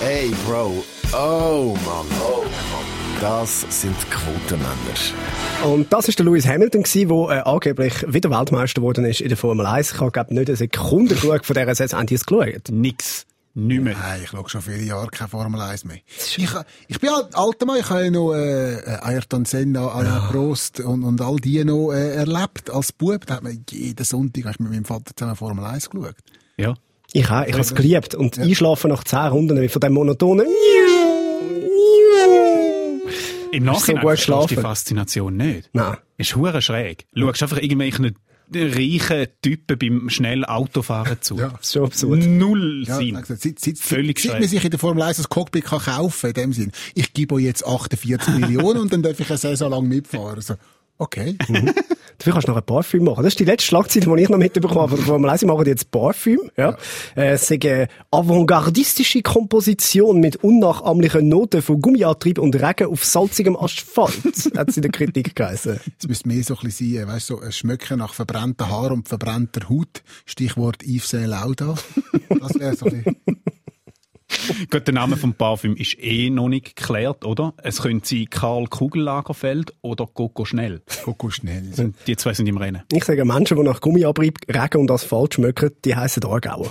Hey, Bro. Oh, Mann. Oh, Mann. Das sind Quotenmänner. Und das ist der Lewis Hamilton der äh, angeblich wieder Weltmeister geworden ist in der Formel 1. Ich habe, nicht eine Sekunde geschaut von dieser Saison. Haben die es geschaut? Nix. Nicht mehr. Nein, ich schaue schon viele Jahre keine Formel 1 mehr. Ich, ich bin alt, alter Mann, ich habe ja noch äh, Ayrton Senna, Alain ja. Prost und, und all die noch äh, erlebt. Als Bub, da hat man jeden Sonntag mit meinem Vater zusammen Formel 1 geschaut. Ja. Ich auch, ich habe es geliebt. Und ja. einschlafen nach 10 Runden von dem monotonen Im Nachhinein so schlafen. die Faszination nicht. Nein. Ist hure schräg. Du schaust einfach irgendwelchen reichen Typen beim schnell Autofahren zu. Ja, so absurd. Null ja, Sinn. Also, seit, seit, Völlig seit, seit man sich in der Formel 1 das Cockpit kann kaufen in dem Sinn. Ich gebe euch jetzt 48 Millionen und dann darf ich eine Saison lang mitfahren. Also, Okay. Mhm. Dafür kannst du noch ein Parfüm machen. Das ist die letzte Schlagzeile, die ich noch mitbekommen habe. Formel 1 machen jetzt Parfüm. Ja. Äh, es ist eine avantgardistische Komposition mit unnachahmlichen Noten von Gummiantrieb und Regen auf salzigem Asphalt. hat sie in der Kritik geheißen. Es müsste mehr so ein bisschen sein, weißt du, so ein Schmöcken nach verbrannter Haar und verbrannter Haut. Stichwort Yves Saint Lauda. Das wäre so ein bisschen Gut, der Name vom Parfüm ist eh noch nicht geklärt, oder? Es könnte sein Karl Kugellagerfeld oder Coco Schnell. Coco Schnell. Die zwei sind im Rennen. Ich sage, Menschen, die nach Gummiabrieb, Regen und Asphalt schmecken, die heissen Aargauer.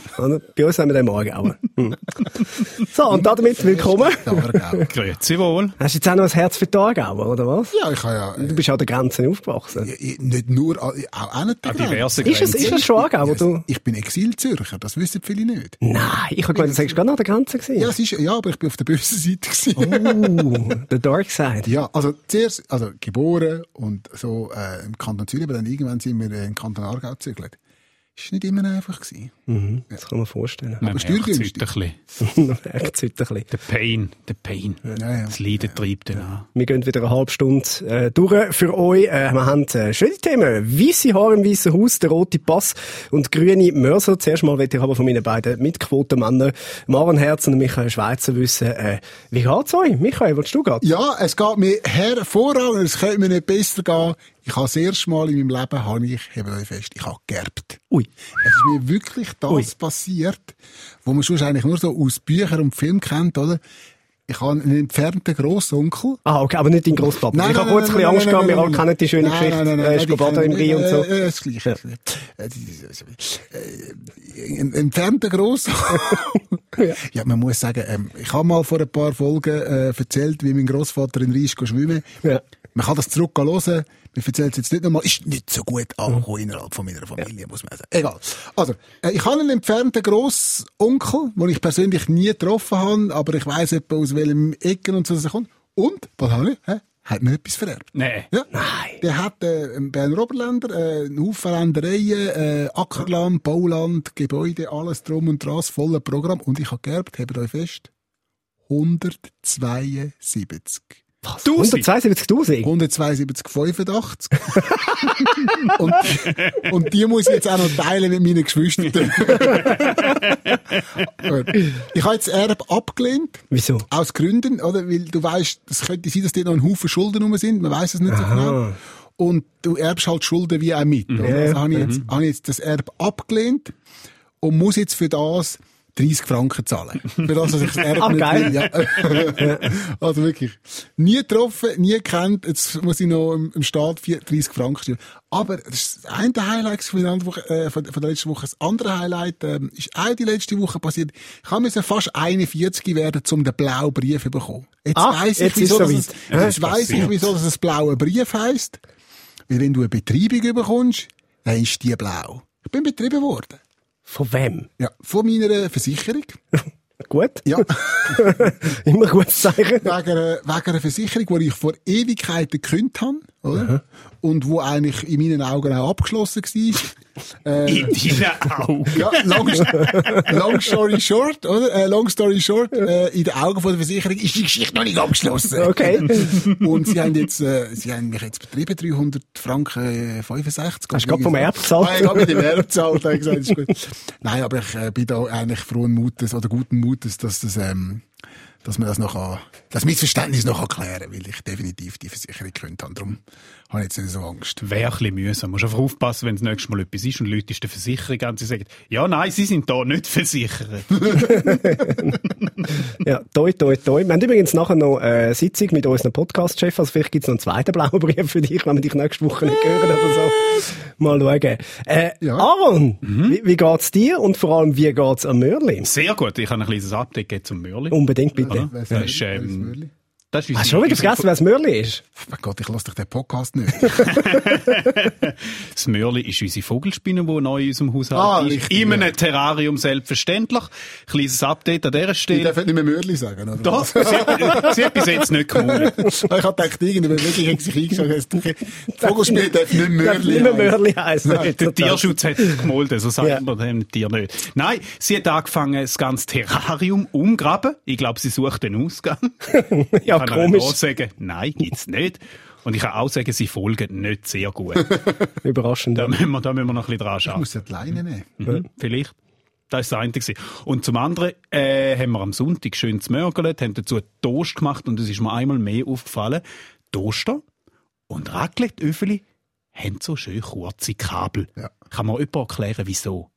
Bei uns haben wir den Aargauer. Hm. so, und damit willkommen. Grüezi wohl. Hast du jetzt auch noch ein Herz für die Aargauer, oder was? Ja, ich habe ja... Du bist an der Grenze aufgewachsen. Ja, nicht nur, auch, auch nicht der Grenze. Ist es, ist es schon Aargauer? Ja, ich bin Exilzürcher, das wissen viele nicht. Nein, ich habe gemeint, du sagst gerade an der Grenze gewesen. Ja, es ist, ja, aber ich bin auf der bösen Seite gewesen. Oh, the dark side. Ja, also zuerst, also geboren und so äh, im Kanton Zürich, aber dann irgendwann sind wir im Kanton Aargau gezügelt. Das war nicht immer einfach. Gewesen. Mhm, das kann man vorstellen. Man Aber steuergünstig. Man merkt es ein bisschen. Der Pain, der Pain. Ja, ja. Das Leiden treibt dann an. Wir gehen wieder eine halbe Stunde äh, durch für euch. Äh, wir haben äh, schöne Themen. Weisse Haare im Weißen Haus, der rote Pass und grüne Mörser. Zuerst mal möchte ich aber von meinen beiden Mitquotenmännern Maren Herz und Michael Schweizer wissen, äh, wie geht's euch? Michael, willst du gehen? Ja, es geht mir hervorragend. Es könnte mir nicht besser gehen. Ich habe das erste Mal in meinem Leben, habe ich, hebt euch fest, ich habe gerbt. Ui. Es ist mir wirklich das Ui. passiert, wo man schon eigentlich nur so aus Büchern und Filmen kennt, oder? Ich habe einen entfernten Grossonkel. Ah, okay, aber nicht deinen Grosspapa. Nein, ich habe kurz ein bisschen Angst gehabt, wir alle kennen die schöne Geschichte. Nein, nein, nein, ist baden im Rhein und so. Äh, das Gleiche. Ein entfernter Grossonkel. ja. ja, man muss sagen, ähm, ich habe mal vor ein paar Folgen äh, erzählt, wie mein Grossvater in Rhein schwimmen. Ja. Man kann das zurück hören. Wir erzählen es jetzt nicht nochmal. Ist nicht so gut angekommen innerhalb von meiner Familie, ja. muss man sagen. Egal. Also, äh, ich habe einen entfernten Grossonkel, den ich persönlich nie getroffen habe, aber ich weiss etwa aus welchem Ecken und so er kommt. Und, was habe ich? Hä? Hat mir etwas vererbt? Nein. Ja. Nein. Der hat äh, einen Berner Oberländer, äh, einen Haufen Ländereien, äh, Ackerland, Bauland, Gebäude, alles drum und dran, volles Programm. Und ich habe geerbt, hebt euch fest, 172. Was? 172.000? 172,85. und, und die muss ich jetzt auch noch teilen mit meinen Geschwistern. ich habe jetzt Erb abgelehnt. Wieso? Aus Gründen, oder? Weil du weißt, es könnte sein, dass dort noch ein Haufen Schulden rum sind. Man weiß es nicht Aha. so genau. Und du erbst halt Schulden wie auch mit. Mhm. Also habe ich, jetzt, mhm. habe ich jetzt das Erb abgelehnt und muss jetzt für das 30 Franken zahlen. Für das, dass ich das Erbe ah, geil. Ja. also wirklich. Nie getroffen, nie kennt. Jetzt muss ich noch im, Staat 30 Franken stellen. Aber das ist das eine Highlight von der, Woche, äh, von, der letzten Woche. Das andere Highlight ähm, ist auch die letzte Woche passiert. Ich habe müssen fast 41 werden, um den blauen Brief zu bekommen. Jetzt ah, weiss ich, wieso, so es, jetzt weiss ich, wieso das ein blauer Brief heisst. Weil wenn du eine Betreibung bekommst, dann ist die blau. Ich bin betrieben worden. Von wem? Ja, von meiner Versicherung. Gut. Ja. Immer gut Zeichen. Wegen einer, wegen einer Versicherung, die ich vor Ewigkeiten gekündigt habe, oder? Und wo eigentlich in meinen Augen auch abgeschlossen war. Äh, in deinen Augen? Ja, long, long story short, oder? Äh, long story short, äh, in den Augen von der Versicherung ist die Geschichte noch nicht abgeschlossen. Okay. Und sie haben jetzt, äh, sie haben mich jetzt betrieben, 300 Franken 65. Hast du gerade vom Erb gezahlt? Nein, ich habe mit dem Erb gezahlt, gesagt, ist gut. Nein, aber ich äh, bin da eigentlich frohen Mutes oder guten Mutes, dass das, ähm, dass man das noch das Missverständnis noch erklären, weil ich definitiv die Versicherung könnte haben. Darum habe ich jetzt nicht so Angst. Wäre ein bisschen mühsam. Musst einfach aufpassen, wenn das nächste Mal etwas ist und Leute ist der Versicherung an, sie sagen, ja, nein, sie sind da nicht versichert. ja, toi, toi, toi. Wir haben übrigens nachher noch eine Sitzung mit unserem Podcast-Chef, also vielleicht gibt es noch einen zweiten blauen Brief für dich, wenn wir dich nächste Woche nicht hören oder so. Mal schauen. Äh, ja. Aaron, mhm. wie, wie geht's dir und vor allem, wie geht's am Mörli? Sehr gut. Ich habe ein kleines Update zum Mörli. Unbedingt, bitte. Ja, ja, ist, ähm, das ist Hast du schon wieder vergessen, wer das Mörli ist? Oh Gott, ich lasse dich den Podcast nicht. das Mörli ist unsere Vogelspinne, die neu in unserem Haus ah, ist. Richtig, in einem ja. Terrarium selbstverständlich. Kleines Update an dieser Stelle. Ich darf nicht mehr Mörli sagen, oder? Doch, sie, hat, sie hat bis jetzt nicht gemauert. ich habe gedacht, irgendwie wirklich hat sich eingeschaut, die Vogelspinne darf nicht Mörli Nicht mehr Mörli heißen. Der Tierschutz hat gemalt, so sagt ja. man dem Tier nicht. Nein, sie hat angefangen, das ganze Terrarium umgraben. Ich glaube, sie sucht den Ausgang. ja, kann komisch. auch sagen, nein, gibt's nicht. Und ich kann auch sagen, sie folgen nicht sehr gut. Überraschend. Da müssen, wir, da müssen wir noch ein bisschen dran schauen. Ich muss die Leine nehmen. Mhm, vielleicht. Das war das eine. Und zum anderen äh, haben wir am Sonntag schön zmörgelt, haben dazu Toast gemacht und es ist mir einmal mehr aufgefallen. Toaster und Raclette-Öffeli haben so schön kurze Kabel. Ja. Kann mir jemand erklären, wieso?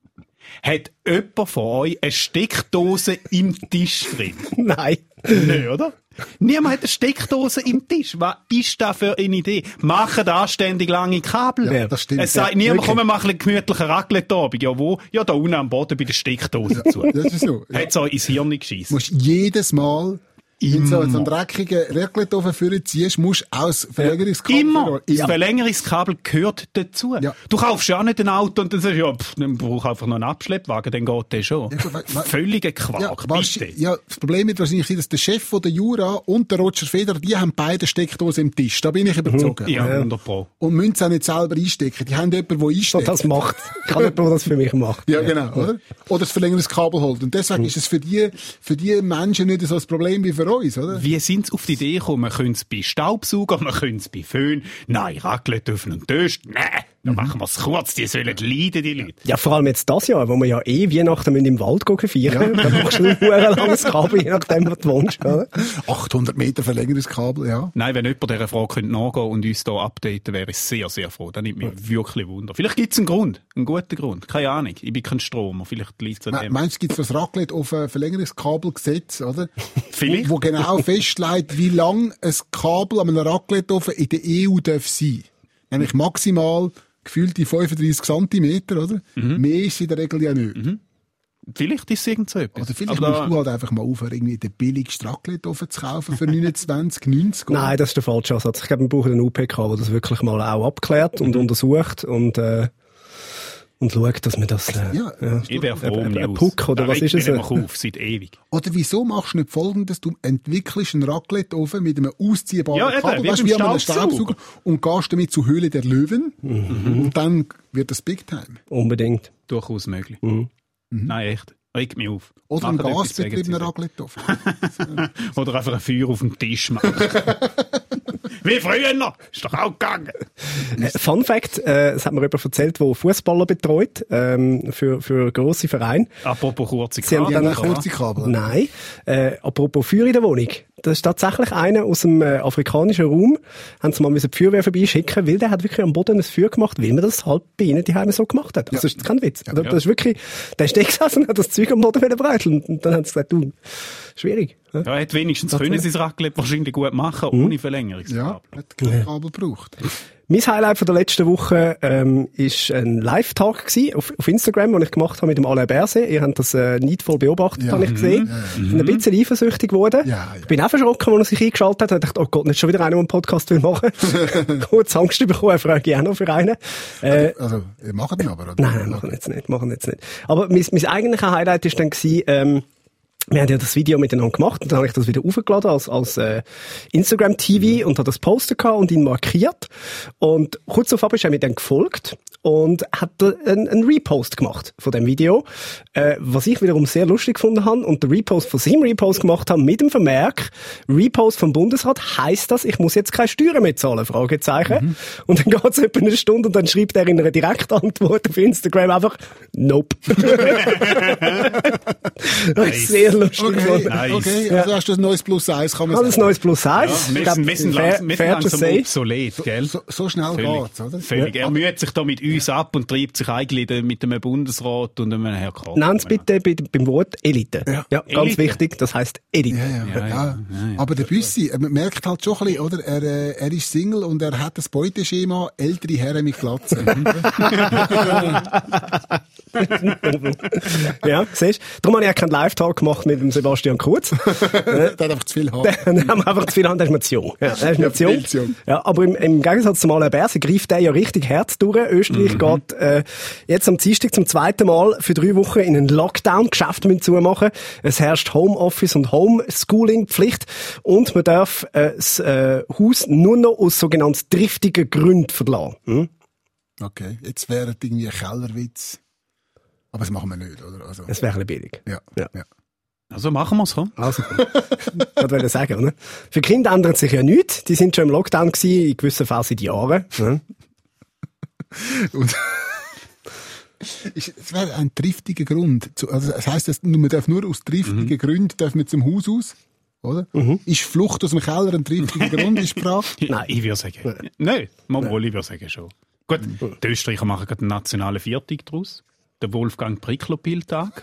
Hat jemand von euch eine Steckdose im Tisch drin? Nein. Nein, oder? Niemand hat eine Steckdose im Tisch. Was ist das für eine Idee? Machen anständig lange Kabel. Ja, das stimmt. Es sagt ja, niemand, komm, wir machen einen gemütlichen Raclette-Abend. Ja, wo? Ja, da unten am Boden bei der Steckdose zu. das ist so. Ja. Hat euch ins Hirn geschissen. Musst jedes Mal wenn du so einen dreckigen Raclette-Ofen für ziehst, musst du auch das Verlängerungskabel Immer. Das Verlängerungskabel gehört dazu. Ja. Du kaufst ja auch nicht ein Auto und dann sagst, ja, pff, dann brauch einfach noch einen Abschleppwagen, dann geht der schon. Ja, Völliger Quark, ja, bitte. Ja, das Problem wird wahrscheinlich sein, dass der Chef von der Jura und der Roger Federer, die haben beide Steckdosen im Tisch. Da bin ich überzogen. Ja, ja. 100 Pro. Und müssen es auch nicht selber einstecken. Die haben jemanden, der einsteckt. Das macht. Kann jemand, der das für mich macht. Ja, genau, oder? Oder das Verlängerungskabel holt. Und deswegen ist es für die, für die Menschen nicht so ein Problem wie für uns, oder? Wie sind sie auf die Idee gekommen, man könnte es bei Staubsauger, man könnte es bei Föhn, nein, Raclette dürfen und Töst, nein, dann machen wir es kurz, die sollen leiden, die Leute. Ja, vor allem jetzt das Jahr, wo wir ja eh Weihnachten im Wald gehen feiern, ja. dann brauchst du ein langes Kabel, je nachdem, was du wohnst. Oder? 800 Meter Verlängerungskabel, ja. Nein, wenn jemand dieser Frage könnte nachgehen und uns hier updaten, wäre ich sehr, sehr froh. Das nimmt mich ja. wirklich Wunder. Vielleicht gibt es einen Grund, einen guten Grund. Keine Ahnung, ich bin kein Stromer, vielleicht liegt es an dem. Meinst du, gibt es das Raclette auf ein Verlängerungskabelgesetz, oder? Vielleicht. Wo, wo genau festlegt, wie lang ein Kabel an einem Raclette-Ofen in der EU darf sein. Nämlich maximal gefühlte 35 cm, oder? Mhm. Mehr ist in der Regel ja nicht. Mhm. Vielleicht ist es irgend so etwas. Oder vielleicht Aber musst du halt einfach mal aufhören, irgendwie den billigsten Raclette zu kaufen für 29,90. Nein, das ist der falsche Ansatz. Ich glaube, wir brauchen einen UPK, der das wirklich mal auch abklärt und mhm. untersucht und äh, und schaut, dass man das... Äh, ja, ja. Ich wäre froh um Ein Puck, oder was ist es? Ich auf, seit ewig. Oder wieso machst du nicht folgendes? Du entwickelst einen Raclette-Ofen mit einem ausziehbaren ja, Kabel, weißt, wie einem Staubsauger, und gehst damit zur Höhle der Löwen. Mhm. Und dann wird das Big Time. Unbedingt. Durchaus möglich. Mhm. Mhm. Nein, echt. Regt mich auf. Oder ein gasbetriebener Raclette-Ofen. Oder einfach ein Feuer auf dem Tisch machen. Wie früher noch. Ist doch auch gegangen. Äh, Fun Fact, äh, es hat mir jemand erzählt, der Fußballer betreut, ähm, für, für grosse Vereine. Apropos kurze Kabel. Sie haben dann kurze Kabel. Nein. Äh, apropos Feuer in der Wohnung. Das ist tatsächlich einer aus dem äh, afrikanischen Raum. Haben sie mal die Feuerwehr vorbeischicken, weil der hat wirklich am Boden ein Feuer gemacht, weil man das halt bei ihnen die Heime so gemacht hat. Das ja. ist kein Witz. Ja, das, das ist wirklich, der ist gesessen und hat das Zeug am Boden breiteln. Und dann haben sie gesagt, du, schwierig. Ja, er hat wenigstens können sie das Raclette wahrscheinlich gut machen, mhm. ohne Verlängerungskabel. Ja, hat kein Kabel gebraucht. Mein Highlight von der letzten Woche ähm, ist ein Live-Talk auf, auf Instagram, den ich gemacht habe mit dem Alain Berset. Ihr habt das äh, neidvoll beobachtet, ja. habe ich gesehen. Mhm. Ich bin ein bisschen eifersüchtig geworden. Ja, ja. Ich bin auch verschrocken, als er sich eingeschaltet hat. Ich dachte, oh Gott, nicht schon wieder einer, der einen Podcast will machen. Kurz Angst bekommen, frage ich auch noch für einen. Äh, also, ihr macht ihn aber, oder? Nein, machen jetzt nicht, machen jetzt nicht. Aber mein, mein eigentlicher Highlight ist dann gewesen, ähm, wir haben ja das Video miteinander gemacht und dann habe ich das wieder aufgeladen als, als äh, Instagram-TV und habe das Poster gehabt und ihn markiert. Und kurz darauf ist er mir dann gefolgt und hat einen, einen Repost gemacht von dem Video, äh, was ich wiederum sehr lustig gefunden habe und der Repost von seinem Repost gemacht habe mit dem Vermerk, Repost vom Bundesrat heißt das, ich muss jetzt keine Steuern mehr zahlen, Fragezeichen. Mhm. Und dann geht es etwa eine Stunde und dann schreibt er in einer Direktantwort auf Instagram einfach, nope. nice. sehr lustig Okay, gefunden. Nice. okay. Also hast du ein neues Plus 1, kann man Also ein sagen. neues Plus 1. Ja, wir sind, langsam say. obsolet, gell? So, so schnell Völlig, geht's, oder? völlig. Er müht sich da mit uns ab und treibt sich eigentlich mit einem Bundesrat und einem Herr Koch. Nennt es bitte bei, beim Wort Elite. Ja. Ja, ganz Elite. wichtig, das heisst Elite. Ja, ja, Ja, ja, ja, ja, Aber der Büssi, man merkt halt schon ein bisschen, oder? Er, äh, er ist Single und er hat das Beuteschema ältere Herren mit Glatze. ja, siehst du? Darum habe ich auch keinen Live-Talk gemacht mit dem Sebastian Kurz. der hat einfach zu viel Haar. Dann haben wir einfach zu viel an, der ist mir zu jung. Ja, der ist mir zu jung. Ja, aber im, im Gegensatz zum Alain Berse greift der ja richtig Herz durch. Österreich geht äh, jetzt am Dienstag zum zweiten Mal für drei Wochen in einen Lockdown. Geschäfte müssen zumachen. Es herrscht Homeoffice und Homeschooling-Pflicht und man darf äh, das äh, Haus nur noch aus sogenannten driftigen Gründen verlassen. Hm? Okay, jetzt wäre irgendwie ein Kellerwitz. Aber das machen wir nicht, oder? Also, Das wäre ein bisschen billig. ja, Ja. ja. Also machen wir's, komm. Also, das wollte ich sagen, oder? Für Kinder ändert sich ja nichts. Die sind schon im Lockdown gewesen, in gewissen Fällen seit Jahren. Ja. Und Ist- Es wäre ein triftiger Grund. Also, das heisst, dass man darf nur aus triftigen Gründen darf man zum Haus aus, oder? Ist Flucht aus dem Keller ein triftiger Grund, ist Frage? Nein. Ich würde sagen. Nein, mal wohl, ich würde sagen schon. Gut, die Österreicher machen gerade einen nationalen Viertag daraus. Der Wolfgang Priklopil-Tag.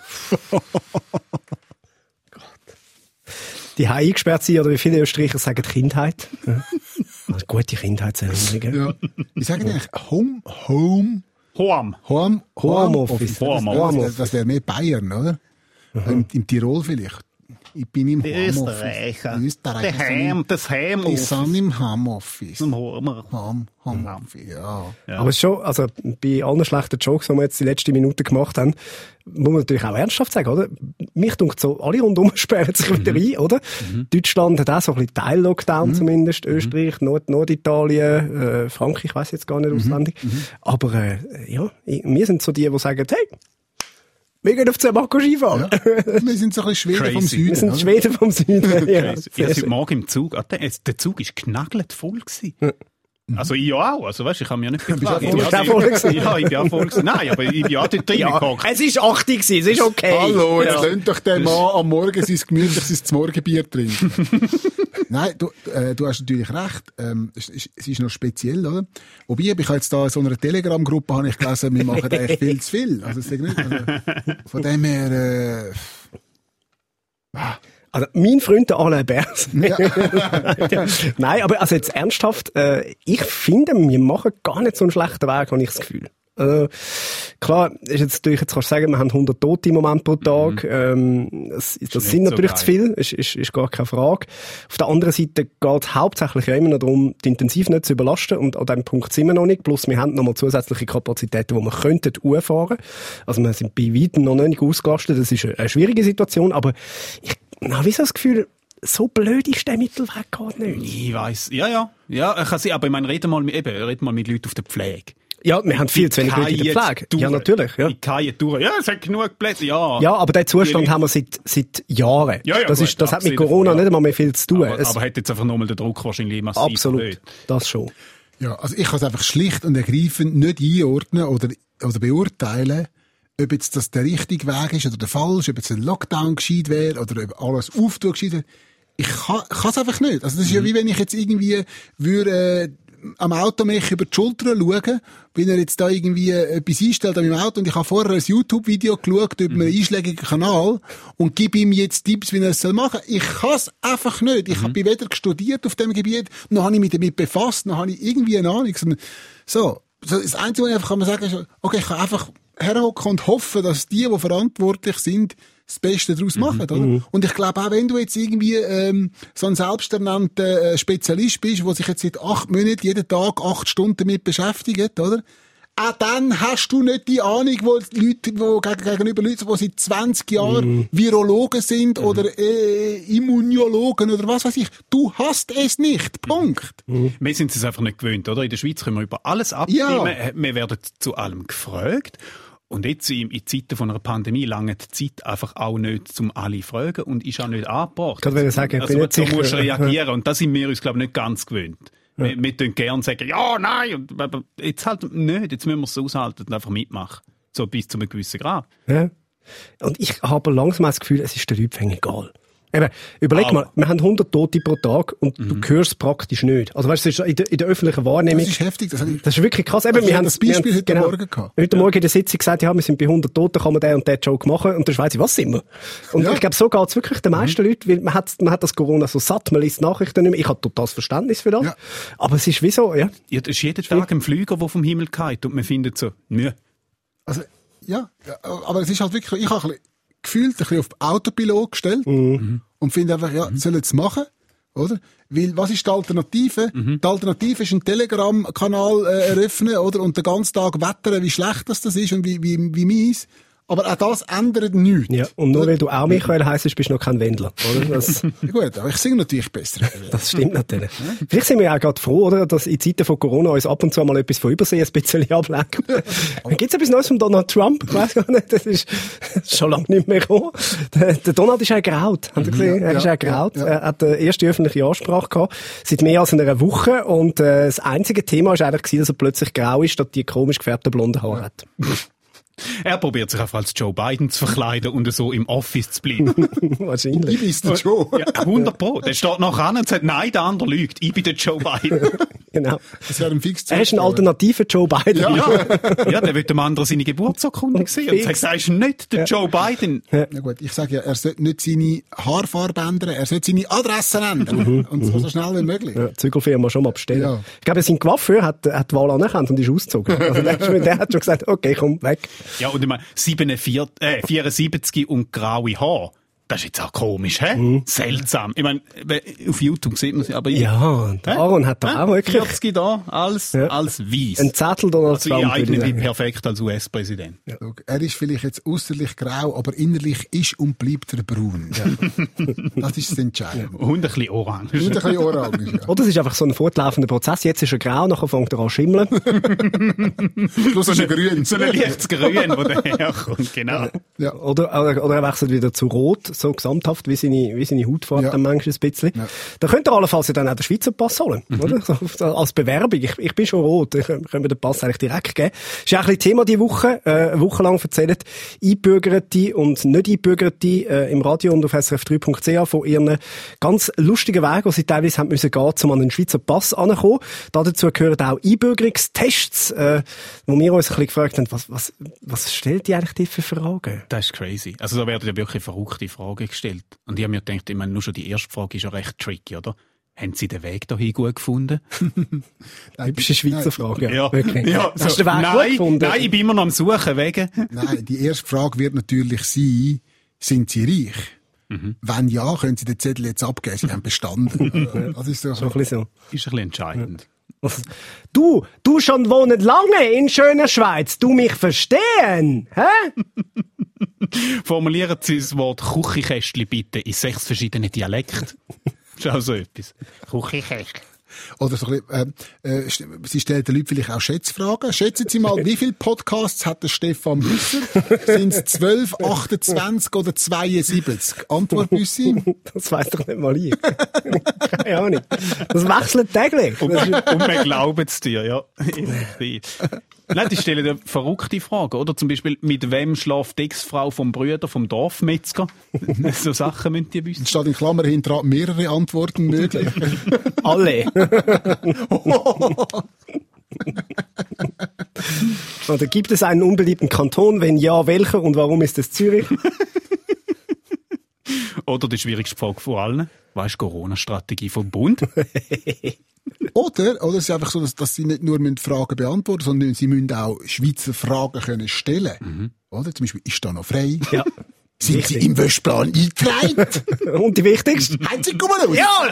Die haben eingesperrt sind, oder wie viele Österreicher sagen Kindheit. Ja. Also gute Kindheitserinnerungen. Ja. Wie sagen die eigentlich? Home, Home, Hoam. Home, Homeoffice. Homeoffice. Das, das wäre mehr Bayern, oder? Im, Im Tirol vielleicht. Ich bin im Homeoffice. Österreicher. Österreicher. Der Heim, das Heim. Ich sind im Homeoffice. Homer. Home, Homeoffice, ja. Aber es ist schon, also bei allen schlechten Jokes, die wir jetzt die letzten Minuten gemacht haben, muss man natürlich auch ernsthaft sagen, oder? Mich dunkt so, alle rundum sperren sich wieder ein, oder? Deutschland hat auch so ein bisschen Teil-Lockdown zumindest, Österreich, Nord Norditalien, äh, Frankreich, ich weiß jetzt gar nicht auswendig. Aber äh, ja, wir sind so die, die sagen, hey, wir gehen auf Zermatt Skifahren. Wir sind so ein bisschen Schweden vom Crazy. Süden. Wir sind oder? Schweden vom Süden. ja, Ich war heute. Morgen im Zug. Der Zug ist knackelt voll. Gewesen. Also ich ja auch. Also weißt, ich habe mir nicht geklagt. auch voll- Ich bist auch voll gewesen? Ja, ich bin auch voll gewesen. Nein, aber ich bin auch dort drin ja, gehockt. es ist 80 gewesen, es ist okay. Hallo, jetzt Ja. doch der Mann am Morgen sein gemütliches Morgenbier trinken. Nein, du, äh, du hast natürlich recht. Ähm, es, ist, es ist noch speziell, oder? Wobei, ich habe jetzt da in so einer Telegram-Gruppe habe ich gelesen, wir machen eigentlich viel zu viel. Also, nicht, also von dem her, äh, Also, mein Freund, der Alain Bers. Nein, aber also jetzt ernsthaft, äh, ich finde, wir machen gar nicht so einen schlechten Weg, habe ich das Gefühl. Also, klar, ist jetzt natürlich, jetzt kannst du sagen, wir haben 100 Tote im Moment pro Tag. Ähm, das das sind so natürlich geil. zu viel, ist, ist, ist gar keine Frage. Auf der anderen Seite geht es hauptsächlich ja immer noch darum, die Intensiv nicht zu überlasten. Und an diesem Punkt sind wir noch nicht. Plus, wir haben noch mal zusätzliche Kapazitäten, die wir könnten fahren. Also, wir sind bei weitem noch nicht ausgelastet. Das ist eine, eine schwierige Situation. Aber ich habe so das Gefühl, so blöd ist der Mittelweg gar nicht. Ich weiß, ja, ja, ja, kann sein, aber ich meine, reden mal, mit- eben, reden mal mit Leuten auf der Pflege. Ja, wir haben viel zu wenig Leute in der Pflege. Ja, natürlich. Ja. Kann jetzt durch. Ja, es hat genug Plätze, ja. Ja, aber den Zustand Die- haben wir seit, seit Jahren. Ja, ja, das gut, ist, das hat mit Corona davon, ja. nicht einmal mehr viel zu tun. aber, Es- aber hat jetzt einfach nochmal den Druck wahrscheinlich massiv absolut. erhöht. Das schon. ja, also ich kann es einfach schlicht und ergreifend nicht einordnen oder, oder beurteilen, ob jetzt das der richtige Weg ist oder der falsche, ob jetzt ein Lockdown gescheit wäre oder ob alles auftun gescheit wäre. Ich kann es einfach nicht. Also das ist ja wie wenn ich jetzt irgendwie würde, äh, am Auto mich über die Schulter schauen, wenn er jetzt da irgendwie etwas einstellt an meinem Auto und ich habe vorher ein YouTube-Video geschaut über einen einschlägigen Kanal und gebe ihm jetzt Tipps, wie er es soll machen. Ich kann es einfach nicht. Ich habe weder studiert auf dem Gebiet, noch habe ich mich damit befasst, noch habe ich irgendwie eine Ahnung. so das Einzige, was ich einfach kann sagen kann, ist, okay, ich kann einfach herhocken und hoffen, dass die, die verantwortlich sind, das Beste daraus machen, oder? Und ich glaube auch, wenn du jetzt irgendwie ähm, so ein selbsternannter äh, Spezialist bist, der sich jetzt seit acht Monaten jeden Tag acht Stunden damit beschäftigt, oder? Auch dann hast du nicht die Ahnung, wo die Leute, wo geg- gegenüber Leuten, die seit 20 Jahren Virologen sind oder äh, Immunologen oder was weiß ich. Du hast es nicht. Punkt. Wir sind es einfach nicht gewöhnt, oder? In der Schweiz können wir über alles abstimmen. Ja. Wir werden zu allem gefragt. Und jetzt in, Zeiten von einer Pandemie lange die Zeit einfach auch nicht, um alle zu fragen und ist auch nicht angebracht. Gerade ich sagen, also, bin nicht so musst du reagieren. Und da sind wir uns, glaube ich, nicht ganz gewöhnt. Wir, wir tun gerne sagen, ja, nein, und, aber jetzt halt nicht. Jetzt müssen wir es aushalten und einfach mitmachen. So bis zu einem gewissen Grad. Ja. Und ich habe langsam das Gefühl, es ist der Leuten egal. Eben, überleg mal, wir haben 100 Tote pro Tag und du hörst es praktisch nicht. Also weißt du, es ist in der, in der öffentlichen Wahrnehmung. Das ist heftig. Das, ich- Das ist wirklich krass. Eben, Also, wir haben habe das Beispiel haben- heute Morgen gehabt. Heute Morgen in der Sitzung gesagt, ja, wir sind bei 100 Toten, kann man den und den Joke machen. Und der Schweiz, was sind wir? Und Ja. ich glaube, so geht's wirklich den meisten Leuten, weil man hat, man hat das Corona so satt, man liest Nachrichten nicht mehr. Ich habe totales Verständnis für das. Ja. Aber es ist wie so, ja. Ja, das ist jeden Tag ein Flüger, der vom Himmel geht und man findet so, nö. Also, ja, ja, aber es ist halt wirklich, ich habe ein bisschen gefühlt ein bisschen auf Autopilot gestellt Mhm. und finde einfach, ja, sollen es machen, oder? Weil, was ist die Alternative? Mhm. Die Alternative ist ein Telegram-Kanal äh, eröffnen, oder? Und den ganzen Tag wettern, wie schlecht das, das ist und wie, wie, wie mies. Aber auch das ändert nichts. ja. Und nur weil du auch Michael heisst, bist du noch kein Wendler, oder? Das, Ja, gut, aber ich singe natürlich besser. das stimmt natürlich. Vielleicht sind wir auch gerade froh, oder? Dass in Zeiten von Corona uns ab und zu mal etwas von Übersee ein bisschen ablenkt. Gibt es etwas Neues von Donald Trump? Ich weiss gar nicht, das ist schon lange nicht mehr gekommen. Der, der Donald ist auch graut. Habt ihr gesehen? er ist ja, auch graut. ja, ja. Er hat die erste öffentliche Ansprache gehabt, seit mehr als einer Woche. Und äh, das einzige Thema war eigentlich, dass er plötzlich grau ist, statt die komisch gefärbten blonden Haare hat. Er probiert sich einfach als Joe Biden zu verkleiden und so im Office zu bleiben. Wahrscheinlich. Ich bin's der Joe. ja, 100 Pro. Der steht noch an und sagt, nein, der andere lügt. Ich bin der Joe Biden. Genau. Das wäre ein fix Er ist ein alternativer Joe Biden. ja, ja, der will dem anderen seine Geburtsurkunde sehen und sagt, er ist nicht der Joe Biden. Ja gut, ich sage ja, er sollte nicht seine Haarfarbe ändern, er sollte seine Adresse ändern. und zwar so schnell wie möglich. Ja, Zügelfirma schon mal bestellen. Ja. Ich glaube, sein Coiffeur hat, hat die Wahl anerkannt und ist ausgezogen. Also der, der hat schon gesagt, okay, komm, weg. Ja, und ich meine, 47, äh, 74 und graue Haare. Das ist jetzt auch komisch, hä? Mhm. Seltsam. Ich meine, auf YouTube sieht man sie, aber ich- Ja, der Hä? Aaron hat da Hä? auch wirklich 40 da, als, Ja. als weiss. ein Zettel Donald also Trump. eigne ich perfekt als US-Präsident. Schau, Er ist vielleicht jetzt äußerlich grau, aber innerlich ist und bleibt er braun. das ist das Entscheidende. Und ein bisschen orange. Und ein bisschen orange. Ja. Oder es ist einfach so ein fortlaufender Prozess. Jetzt ist er grau, nachher fängt er an zu schimmeln. Schluss ist er grün. So ein leichtes Grün, wo der herkommt, genau. Ja. Oder, oder, oder er wechselt wieder zu Rot, so gesamthaft, wie seine, wie seine Hautfarbe Ja. dann manchmal ein bisschen. Ja. Da könnt ihr allenfalls ja dann auch den Schweizer Pass holen, Mhm. oder? So, so als Bewerbung. Ich, ich bin schon rot. Ich können wir den Pass eigentlich direkt geben. Ist ja auch ein bisschen Thema die Woche, äh, eine Woche lang erzählt Einbürgerte und nicht Einbürgerte äh, im Radio und auf srf3.ch von ihren ganz lustigen Wegen, die sie teilweise haben müssen gehen, um an den Schweizer Pass anzukommen. Dazu gehören auch Einbürgerungstests, äh, wo wir uns ein bisschen gefragt haben, was, was, was stellt die eigentlich die für Fragen? Das ist crazy. Also da werden ja wirklich verrückte Fragen gestellt. Und ich habe mir gedacht, ich meine, nur schon die erste Frage ist ja recht tricky, oder? Haben Sie den Weg dahin gut gefunden? Typische Schweizer Frage. Ja, Wirklich. ja Hast so, du den Weg gut nein, gefunden? nein, ich bin immer noch am Suchen, wegen. Nein, die erste Frage wird natürlich sein, sind Sie reich? Mhm. Wenn ja, können Sie den Zettel jetzt abgeben. Sie haben bestanden. das ist so. So ein bisschen so. Ist ein bisschen entscheidend. Was- Du, du schon wohnen lange in schöner Schweiz, du mich verstehen, hä? Formulieren Sie das Wort Küchenkästchen bitte in sechs verschiedenen Dialekten. Das ist auch so etwas. Küchenkästchen. Oder so ein bisschen, äh, äh, Sie stellen den Leuten vielleicht auch Schätzfragen. Schätzen Sie mal, wie viele Podcasts hat der Stefan Büsser? Sind es 12, 28 oder 72? Antwort Büssi? Das weiss doch nicht mal ich. Keine Ahnung. Das wechselt täglich. Und, und wir glauben es dir, ja. Nein, die stellen dir verrückte Fragen, oder? Zum Beispiel, mit wem schläft die Ex-Frau vom Brüder vom Dorfmetzger? so Sachen müsst ihr wissen. Es steht in Klammer hinter mehrere Antworten möglich. alle. Oder gibt es einen unbeliebten Kanton? Wenn ja, welcher und warum ist es Zürich? Oder die schwierigste Frage von allen. Was ist die Corona-Strategie vom Bund? Oder, oder es ist einfach so, dass, dass sie nicht nur müssen Fragen beantworten sondern sie müssen auch Schweizer Fragen können stellen. Oder? Zum Beispiel, ist da noch frei? Ja. Sind Richtig. Sie im Wäschplan eingetragen? Und die wichtigste? Haben Sie Kummer aus? Ja!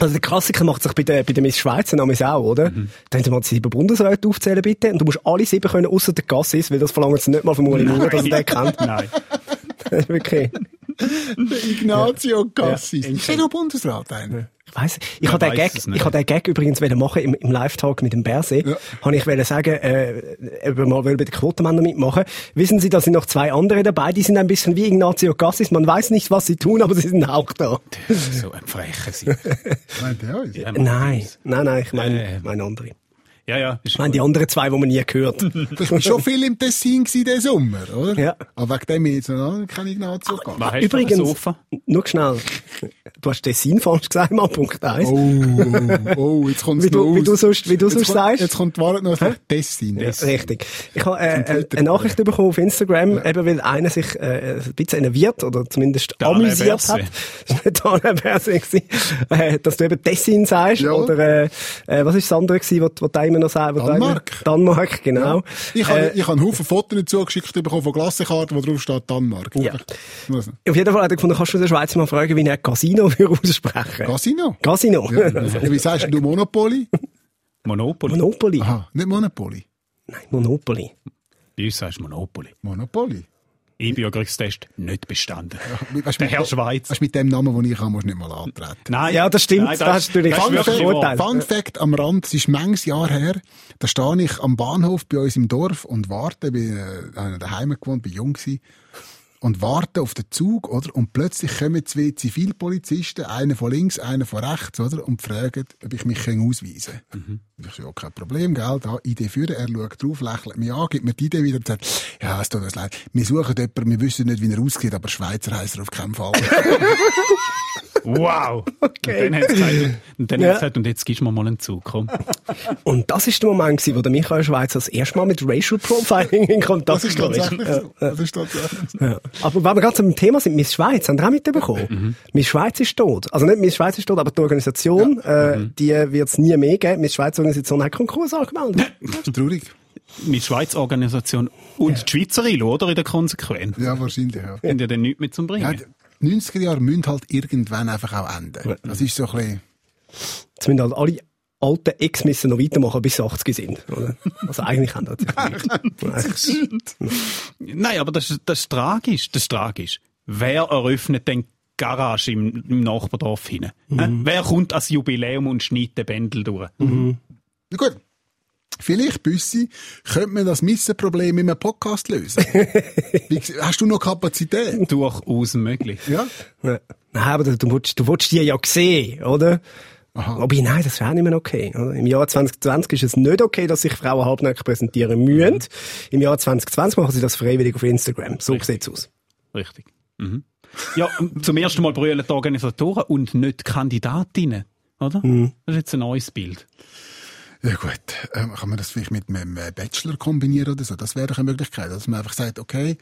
Also der Klassiker macht sich bei der, bei der Miss Schweiz namens auch, oder? Mhm. Dann Sie mal sieben Bundesräte aufzählen, bitte. Und du musst alle sieben können, außer der Gassis, weil das verlangen sie nicht mal vom Uli Maurer, dass er den kennt. Nein. Wirklich. Ignazio Cassis. Ja. ist er noch Bundesrat einer? Ich weiss, ich habe den Gag, ich habe den Gag übrigens machen im, im Live-Talk mit dem Bärsee. Ja. Habe ich wollen sagen, äh, ob wir mal wollen bei den Quotenmännern mitmachen. Wissen Sie, da sind noch zwei andere dabei, die sind ein bisschen wie Ignazio Cassis. Man weiß nicht, was sie tun, aber sie sind auch da. So ein frecher. Meint er uns? Nein, nein, nein, ich meine, Äh. meine andere. Ja, ja. Ist Ich meine, die anderen zwei, die man nie gehört. Du warst schon viel im Tessin diesen Sommer, oder? Ja. Aber wegen dem jetzt noch keine Gnade Was gegangen. Übrigens, nur schnell. Du hast Tessin falsch gesagt, mal Punkt 1. Oh, oh, jetzt kommt Wie es noch du, wie aus. du sonst, wie du jetzt sonst kommt, sagst. Jetzt kommt die Wahrheit noch ein Tessin. Ja, richtig. Ich habe äh, äh, eine Nachricht bekommen auf Instagram, eben weil einer sich äh, ein bisschen enerviert oder zumindest Alain amüsiert Berset. hat. Das war Berset, gewesen, äh, dass du eben Tessin sagst Ja. oder äh, äh, was ist das andere gewesen, was, was immer noch sagen? Danmark. Danmark, genau. Ich habe, Äh, ich habe einen Haufen Fotos zugeschickt bekommen von Klassenkarten, wo drauf steht Danmark. Ja. Auf jeden Fall hat er gefunden, kannst du den Schweizer mal fragen, wie er Casino aussprechen Casino? Casino. Ja. Ja, Wie sagst du Monopoly? Monopoly. Monopoly. Aha, nicht Monopoly. Nein, Monopoly. Bei uns sagst du Monopoly. Monopoly. Einbürgerungstest nicht bestanden. Weißt, Der mit- Herr Schweiz. Weißt, mit dem Namen, den ich habe, musst du nicht mal antreten. Nein. Ja, das stimmt. Nein, da hast du natürlich das ist Fun Fact. Fun Fact am Rand, es ist manches Jahr her, da stehe ich am Bahnhof bei uns im Dorf und warte, bin äh, daheim gewohnt, bin jung gewesen, und warte auf den Zug, oder? Und plötzlich kommen zwei Zivilpolizisten, einer von links, einer von rechts, oder? Und fragen, ob ich mich ausweisen kann. Mhm. Ich so, ja, kein Problem, gell? Da, Idee führen. Er schaut drauf, lächelt mich an, gibt mir die Idee wieder und sagt, ja, es tut uns leid. Wir suchen jemanden, wir wissen nicht, wie er aussieht, aber Schweizer heisst er auf keinen Fall. Wow. Okay. Und dann hat es gesagt, und, dann Ja. hat's gesagt, und jetzt gibst du mir mal einen Zug, komm. Und das ist der Moment, gewesen, wo der Michael Schweizer das erste Mal mit Racial Profiling in Kontakt Das ist gekommen tatsächlich Ja. so. Das ist tatsächlich so. Ja. Aber wenn wir gerade zum Thema sind, Miss Schweiz, haben Sie auch mitbekommen? Mhm. Miss Schweiz ist tot. Also nicht Miss Schweiz ist tot, aber die Organisation, äh, Mhm. die wird es nie mehr geben. Miss Schweiz Organisation hat Konkurs angemeldet. Das ist traurig. Mit Schweiz-Organisation und die Schweizer ILO, oder? In der Konsequenz. Ja, wahrscheinlich, ja. Haben ja dann nichts mehr zum Ja, Bringen. die 90er Jahre müssen halt irgendwann einfach auch enden. Das ist so ein bisschen, Jetzt müssen halt alle alten Ex müssen noch weitermachen, bis sie 80 sind. Oder? Also eigentlich haben das Nein, aber das, ist- das ist tragisch. Das ist tragisch. Wer eröffnet denn die Garage im, im Nachbardorf hin? Hä? Wer kommt als Jubiläum und schneidet den Bändel durch? na gut. Vielleicht, Büssi, könnte man das Missenproblem in einem Podcast lösen. Wie, hast du noch Kapazität? Durchaus möglich. Ja? Ja. Nein, aber du, du, willst, du willst die ja sehen, oder? Aha. Wobei, nein, das wäre nicht mehr okay. Oder? Im Jahr 2020 ist es nicht okay, dass sich Frauen halbnackt präsentieren müssen. Im Jahr 2020 machen sie das freiwillig auf Instagram. So sieht's aus. Richtig. Mhm. Ja, zum ersten Mal brüllen die Organisatoren und nicht die Kandidatinnen. Oder? Das ist jetzt ein neues Bild. Ja gut, ähm, kann man das vielleicht mit einem äh, Bachelor kombinieren oder so? Das wäre doch eine Möglichkeit, dass man einfach sagt, okay,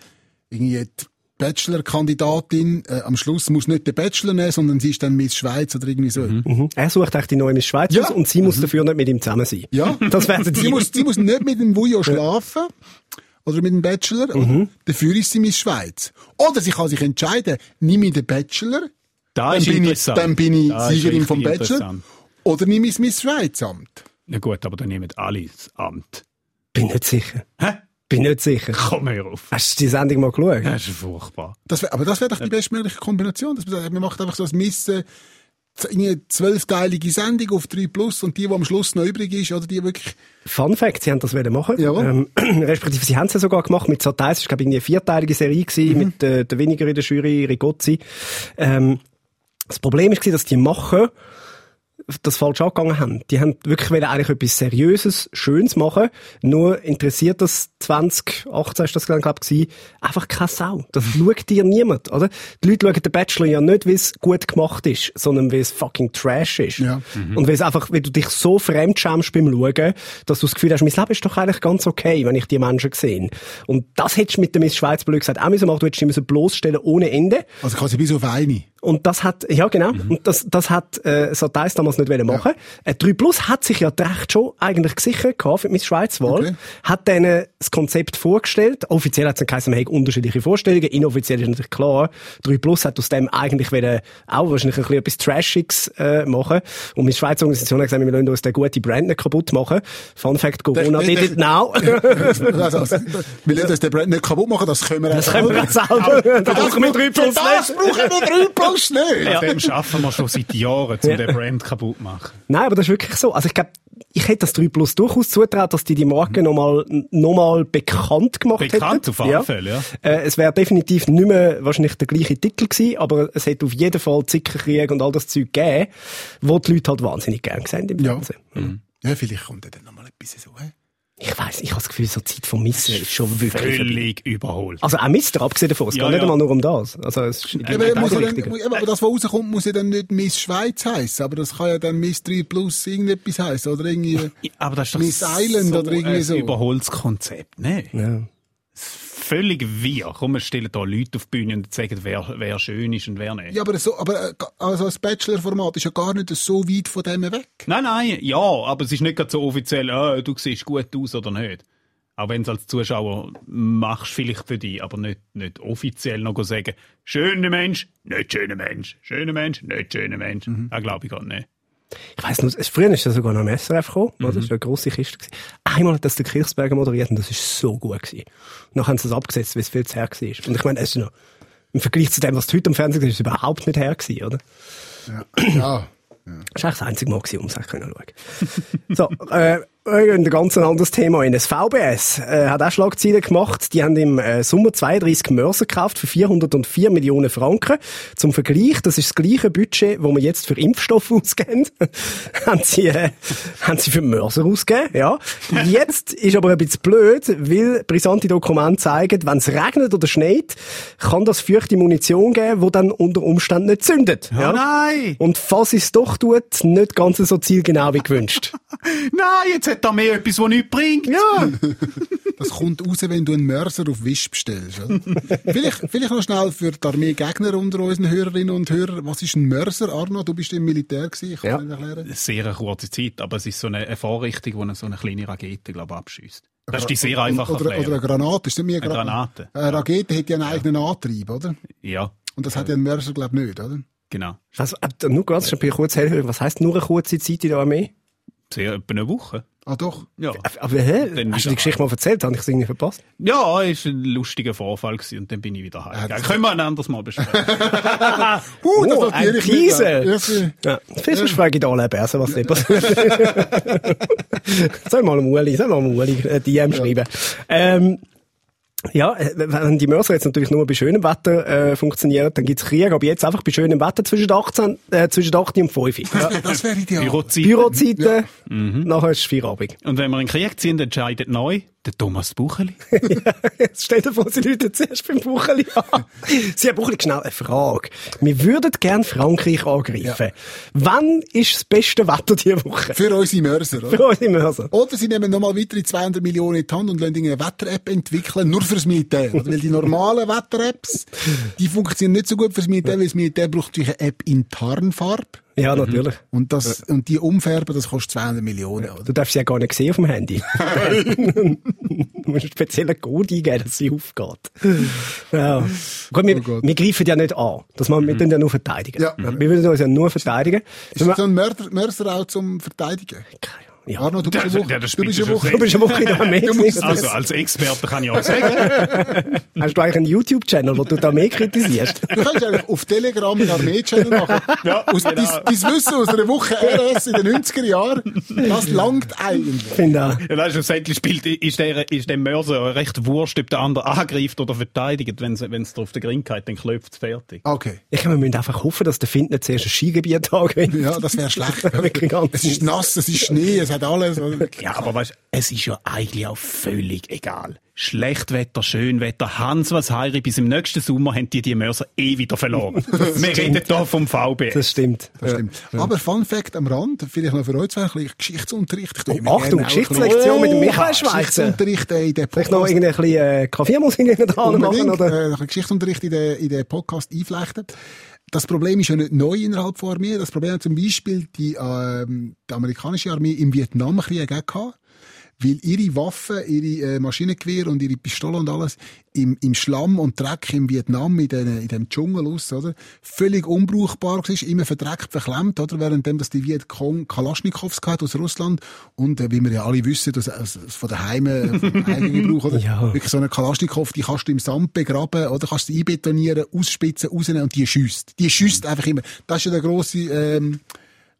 irgendwie die Bachelor-Kandidatin äh, am Schluss muss nicht den Bachelor nehmen, sondern sie ist dann Miss Schweiz oder irgendwie so. Mhm. Er sucht echt die neue Miss Schweiz Ja. und sie muss dafür nicht mit ihm zusammen sein. Ja. Das wäre Sie muss, sie muss nicht mit dem Vujo schlafen. Oder mit dem Bachelor. Oder? Dafür ist sie Miss Schweiz. Oder sie kann sich entscheiden, nimm ich den Bachelor, Da dann ist bin, ich, dann bin ich Da Siegerin vom Bachelor. Oder nimm ich das Miss Schweiz-Amt. Na gut, aber dann nehmen alle das Amt. Bin nicht sicher. Hä? Bin nicht sicher. Komm hör auf. Hast du die Sendung mal geschaut? Das ist furchtbar. Das wär, aber das wäre doch die bestmögliche Kombination. Dass man, sagt, man macht einfach so ein Missen, eine zwölfteilige Sendung auf 3 Plus und die, die am Schluss noch übrig ist, oder die wirklich, Fun Fact, sie haben das machen. Jawohl. Ähm, respektive, sie haben es ja sogar gemacht mit Satellites. Es war, glaube ich, eine vierteilige Serie gewesen, mit äh, der weniger in der Jury, Rigozzi. Ähm, das Problem war, dass die Macher das falsch angegangen haben. Die haben wirklich wollen eigentlich etwas Seriöses, Schönes machen. Nur interessiert das 2018 ist das dann, glaube ich, einfach keine Sau. Das schaut dir niemand, oder? Die Leute schauen den Bachelor ja nicht, wie es gut gemacht ist, sondern wie es fucking Trash ist. Ja. Und weil es einfach, weil du dich so fremdschämst beim Schauen, dass du das Gefühl hast, mein Leben ist doch eigentlich ganz okay, wenn ich die Menschen sehe. Und das hättest du mit der Miss Schweiz blöd gesagt auch müssen machen. Du hättest die müssen bloßstellen ohne Ende. also quasi bis auf eine. Und das hat, ja genau, und das, das hat äh, Satellites damals nicht wollen machen. Äh, 3 Plus hat sich ja recht schon eigentlich gesichert gehabt für die Miss Schweiz-Wahl. Okay. Hat denen das Konzept vorgestellt. Offiziell hat es dann geheißen, man hat unterschiedliche Vorstellungen. Inoffiziell ist natürlich klar, 3 Plus hat aus dem eigentlich wollen auch wahrscheinlich ein bisschen etwas Trashiges äh, machen. Und Miss Schweiz Organisation hat gesagt, wir wollen uns den guten Brand nicht kaputt machen. Fun Fact, Corona did it now. also, also, wir lassen uns den Brand nicht kaputt machen, das können wir Das auch können wir jetzt selber. Da brauchen wir 3 Plus Das brauchen wir 3 Plus nicht. An dem schaffen wir schon seit Jahren, um den Brand kaputt zu machen. Nein, aber das ist wirklich so. Also ich glaube, ich hätte das 3 Plus durchaus zutraut, dass die die Marke nochmal noch mal bekannt gemacht hätten. Bekannt auf alle Fälle, ja. Äh, es wäre definitiv nicht mehr wahrscheinlich der gleiche Titel gewesen, aber es hätte auf jeden Fall Zickerkrieg und all das Zeug gegeben, wo die Leute halt wahnsinnig gern gesehen im Ja. Fernsehen. Ja, vielleicht kommt dann nochmal etwas so, hä? Ich weiss, ich habe das Gefühl, so Zeit vom Mister ist schon wirklich vorbei. Völlig überholt. Also auch Mister, abgesehen davon, es Ja, geht nicht ja. einmal nur um das. Also es ist Ja, aber, das muss ja dann, aber das, was rauskommt, muss ja dann nicht Miss Schweiz heißen, aber das kann ja dann Miss 3 Plus irgendetwas heißen oder irgendwie Aber das ist doch Miss Island so oder irgendwie ein so. überholtes Konzept, ne? Ja. Völlig wir. Komm, wir stellen da Leute auf die Bühne und sagen, wer, wer schön ist und wer nicht. Ja, aber so, aber äh, also das Bachelor-Format ist ja gar nicht so weit von dem weg. Nein, nein, ja, aber es ist nicht so offiziell, ah, du siehst gut aus oder nicht. Auch wenn es als Zuschauer machst, vielleicht für dich, aber nicht, nicht offiziell noch sagen, schöner Mensch, nicht schöner Mensch, schöner Mensch, nicht schöner Mensch. Mhm. Das glaube ich gar nicht. Ich weiss noch, es- früher ist das sogar noch im SRF gekommen, Mhm. Das war eine grosse Kiste. Gewesen. Einmal hat das der Kirchsberger moderiert und das ist so gut gewesen. Dann haben sie es abgesetzt, weil es viel zu her war. Und ich meine, es ist noch, im Vergleich zu dem, was heute am Fernsehen ist, ist es überhaupt nicht her gewesen, oder? Ja. Das war eigentlich das einzige Mal, gewesen, um es schauen können. So, äh, ein ganz anderes Thema. In das VBS äh, hat auch Schlagzeilen gemacht. Die haben im äh, Sommer 32 Mörser gekauft für 404 Millionen Franken. Zum Vergleich, das ist das gleiche Budget, wo wir jetzt für Impfstoffe ausgeben. haben, sie, äh, haben sie für Mörser ausgegeben, ja. Jetzt ist aber ein bisschen blöd, weil brisante Dokumente zeigen, wenn es regnet oder schneit, kann das feuchte Munition geben, die dann unter Umständen nicht zündet. Ja, nein! und falls es doch tut, nicht ganz so zielgenau wie gewünscht. Nein, jetzt hat er mir etwas, das nichts bringt. ja. Das kommt raus, wenn du einen Mörser auf Wisch bestellst. Vielleicht, vielleicht noch schnell für die Armee-Gegner unter unseren Hörerinnen und Hörern. Was ist ein Mörser, Arno? Du bist im Militär gewesen. Ich kann Ja. nicht erklären. Sehr eine kurze Zeit, aber es ist so eine, eine Vorrichtung, die so eine kleine Rakete, glaube ich, abschießt. Das ist die sehr einfach Oder, oder eine Granate. Ist mehr Eine Granate. Eine Rakete hat ja einen eigenen Antrieb, oder? Ja, Und das hat ja ein Mörser, glaube ich, nicht, oder? genau. Also, äh, nur ganz schnell kurz helfen. Was heisst nur eine kurze Zeit in der Armee? Sehr etwa eine Woche. Ah, doch. Ja. Aber hä? Dann Hast du die Geschichte mal erzählt? Habe ich es irgendwie verpasst? Ja, ist ein lustiger Vorfall gewesen und dann bin ich wieder heim. das- Können wir ein anderes Mal besprechen. Uh, Oh, notiere ein. Teaser. Ja, Ja. Vielleicht frage ich da alle Bärsen, was nicht passiert. soll mal Uli, soll mal Uli äh, DM schreiben. Ähm, ja, äh, wenn die Mörser jetzt natürlich nur bei schönem Wetter äh, funktionieren, dann gibt's Krieg, aber jetzt einfach bei schönem Wetter zwischen 18, äh, zwischen 8 und 5. Ja. Das wäre ideal. Bürozeit. Bürozeiten, nachher ist Feierabend. Und wenn wir in den Krieg ziehen, entscheidet neu der Thomas Bucheli. Jetzt stell dir vor, Sie Leute zuerst beim Bucheli an. Sie haben Bucheli, schnell eine Frage. Wir würden gern Frankreich angreifen. Wann ist das beste Wetter diese Woche? Für unsere Mörser, oder? Für unsere Mörser. Oder sie nehmen nochmal weitere 200 Millionen in die Hand und lassen eine Wetter-App entwickeln, nur fürs Militär. Oder? Weil die normalen Wetter-Apps, die funktionieren nicht so gut fürs Militär, weil das Militär braucht natürlich eine App in Tarnfarbe. Ja, natürlich. Und das, und die umfärben, das kostet 200 Millionen, oder? Du darfst sie ja gar nicht sehen auf dem Handy. du musst einen speziellen Code eingeben, dass sie aufgeht. Ja. Gut, wir, Oh wir greifen ja nicht an. Das machen, wir tun ja nur verteidigen. Ja. Wir würden uns ja nur verteidigen. Ist das so ein Mörder, Mörser auch zum Verteidigen? Ja. Arno, du bist Woche, ja, das du bist Woche, Du bist eine Woche in der Armee. Also als Experte kann ich auch sagen. Hast du eigentlich einen YouTube-Channel, wo du da mehr kritisierst? Du kannst eigentlich auf Telegram einen Armee-Channel machen. Ja, aus, genau. dein, dein Wissen aus einer Woche RS in den 90er Jahren, das langt eigentlich. Ich finde auch. Ja, nein, schlussendlich spielt, ist der, ist dem Mörser recht wurscht, ob der andere angreift oder verteidigt. Wenn es auf der Grin geht, dann klopft es fertig. Okay. Ich glaube, wir müssen einfach hoffen, dass der Find nicht zuerst ein Skigebiet angewinnt. Ja, das wäre schlecht. Es ist nass, es ist Schnee, es hat alles. Ja, aber weißt, es ist ja eigentlich auch völlig egal. Schlechtwetter, Schönwetter, Hans was heiri, bis im nächsten Sommer haben die die Mörser eh wieder verloren. Wir reden hier vom VBS. Das stimmt. Das stimmt. Aber Fun Fact am Rand, vielleicht noch für euch zwei, ein bisschen Geschichtsunterricht. Ich Oh, Achtung, ein Geschichtslektion mit dem Oh, Michael Schweizer. Geschichtsunterricht äh, in den Vielleicht noch Podcast. irgendein bisschen äh, Kaffeemusik hinten dran machen, oder? äh, noch ein Geschichtsunterricht in den, in den Podcast einflechten. Das Problem ist ja nicht neu innerhalb von Armee. Das Problem hat zum Beispiel die, ähm, die amerikanische Armee im Vietnamkrieg gehabt. Weil ihre Waffen, ihre äh, Maschinengewehre und ihre Pistolen und alles im, im Schlamm und Dreck im Vietnam, in, den, in dem Dschungel aus, oder? Völlig unbrauchbar war, immer verdreckt, verklemmt, oder? Währenddem, dass die Vietcong Kalaschnikows gehabt aus Russland. Und, äh, wie wir ja alle wissen, dass, aus von daheim, äh, von Heimgebrauch, oder? Ja. Wirklich so eine Kalaschnikow, die kannst du im Sand begraben, oder? Kannst du einbetonieren, ausspitzen, rausnehmen und die schießt. Die schießt einfach immer. Das ist ja der grosse, ähm,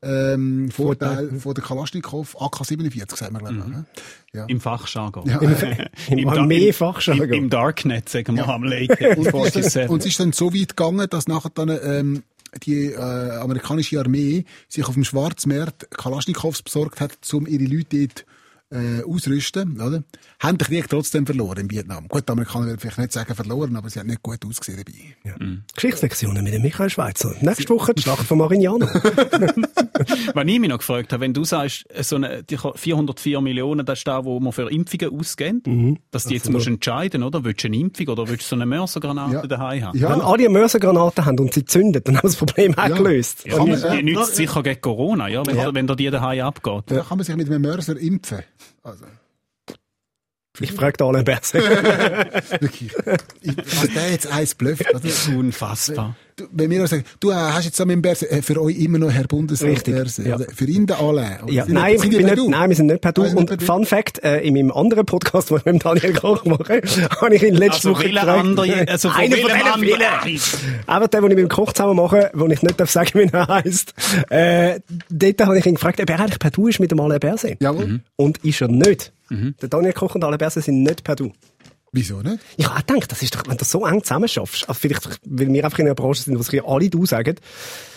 ähm, Vorteil von der Kalaschnikow. AK-47, sagen wir, glaube ich. ne? Ja. Im Fachjargon. Ja. Im Dar- Armeefachjargon. Im, Im Darknet, sagen wir am Lake Und es, ist dann, 47. und es ist dann so weit gegangen, dass nachher dann, ähm, die äh, amerikanische Armee sich auf dem Schwarzmarkt Kalaschnikows besorgt hat, um ihre Leute dort äh, ausrüsten, oder? Haben den Krieg trotzdem verloren in Vietnam. Gut, die Amerikaner werden vielleicht nicht sagen verloren, aber sie haben nicht gut ausgesehen dabei. Ja. Mhm. Geschichtslektionen mit dem Michael Schweizer. Nächste Woche die Schlacht von Marignano. Wenn ich mich noch gefragt habe, wenn du sagst, so eine, die 404 Millionen, das ist da, wo man für Impfungen ausgeht, mhm. dass die jetzt musst entscheiden, oder? Willst du eine Impfung oder willst du so eine Mörsergranate ja. daheim haben? Ja. Wenn alle eine Mörsergranate haben und sie zünden, dann haben das Problem auch gelöst. Ja, ja. die nützt sicher gegen Corona, ja, wenn, ja. wenn da die daheim abgeht. Da kann man sich mit einem Mörser impfen. Also. Ich frage da alle Berse. Wirklich. Was der jetzt eins blöfft. Unfassbar. Du, wenn wir sagen, du äh, hast jetzt so mit dem Berse, äh, für euch immer noch Herr Bundesrat Berse. Ja. Für ihn der alle. Ja. Nein, nicht, bin nicht, nein, wir sind nicht per Du. Und Fun Fact, äh, in meinem anderen Podcast, den ich mit Daniel Koch mache, habe ich ihn letzte also Woche gefragt. Andere, also von einer von denen vielen. Aber der, den ich mit dem Koch zusammen mache, wo ich nicht darf sagen, wie er heisst, äh, dort habe ich ihn gefragt, ob er eigentlich per Du ist mit dem Alain Berse. Jawohl. Mhm. Und ist er nicht. Mhm. Der Daniel Koch und Alain Berse sind nicht per Du. Wieso nicht? Ich habe auch gedacht, das ist doch, wenn du so eng zusammen schaffst, also vielleicht, weil wir einfach in einer Branche sind, wo sich alle du sagen,